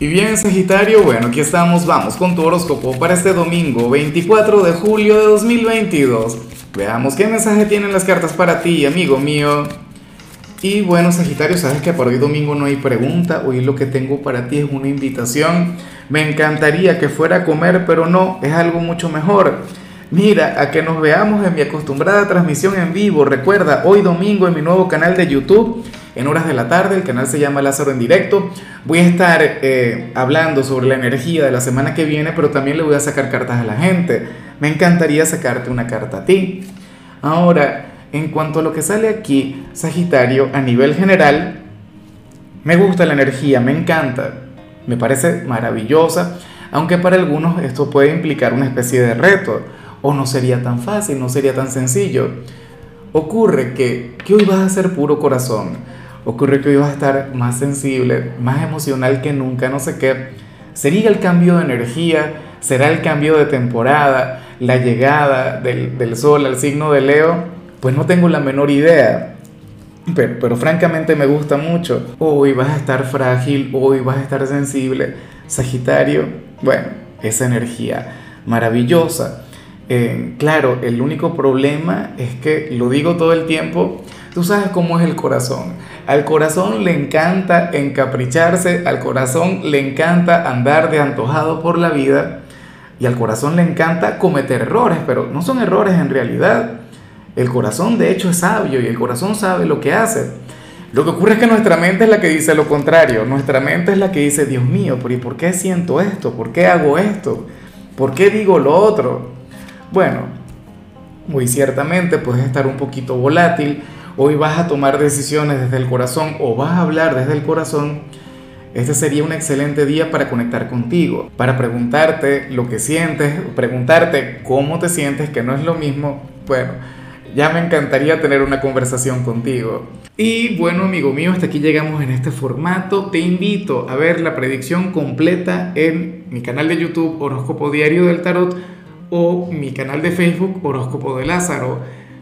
Y bien, Sagitario, bueno, aquí estamos, vamos con tu horóscopo para este domingo, 24 de julio de 2022. Veamos qué mensaje tienen las cartas para ti, amigo mío. Y bueno, Sagitario, sabes que para hoy domingo no hay pregunta, hoy lo que tengo para ti es una invitación. Me encantaría que fuera a comer, pero no, es algo mucho mejor. Mira, a que nos veamos en mi acostumbrada transmisión en vivo. Recuerda, hoy domingo en mi nuevo canal de YouTube en horas de la tarde. El canal se llama Lázaro en directo. Voy a estar eh, hablando sobre la energía de la semana que viene, pero también le voy a sacar cartas a la gente. Me encantaría sacarte una carta a ti. Ahora, en cuanto a lo que sale aquí, Sagitario, a nivel general, me gusta la energía, me encanta, me parece maravillosa, aunque para algunos esto puede implicar una especie de reto, o no sería tan fácil, no sería tan sencillo. Ocurre que, que hoy vas a ser puro corazón ocurre que hoy vas a estar más sensible, más emocional que nunca, no sé qué. Sería el cambio de energía, será el cambio de temporada, la llegada del, sol al signo de Leo, pues no tengo la menor idea. Pero, pero francamente me gusta mucho. Hoy vas a estar frágil, hoy vas a estar sensible. Sagitario, bueno, esa energía maravillosa. Eh, claro, el único problema es que, lo digo todo el tiempo, tú sabes cómo es el corazón al corazón le encanta encapricharse, al corazón le encanta andar de antojado por la vida y al corazón le encanta cometer errores, pero no son errores en realidad. El corazón de hecho es sabio y el corazón sabe lo que hace. Lo que ocurre es que nuestra mente es la que dice lo contrario. Nuestra mente es la que dice, Dios mío, ¿y por qué siento esto? ¿Por qué hago esto? ¿Por qué digo lo otro? Bueno, muy ciertamente puedes estar un poquito volátil, hoy vas a tomar decisiones desde el corazón o vas a hablar desde el corazón, este sería un excelente día para conectar contigo, para preguntarte lo que sientes, preguntarte cómo te sientes, que no es lo mismo. Bueno, ya me encantaría tener una conversación contigo. Y bueno, amigo mío, hasta aquí llegamos en este formato. Te invito a ver la predicción completa en mi canal de YouTube Horóscopo Diario del Tarot o mi canal de Facebook Horóscopo de Lázaro.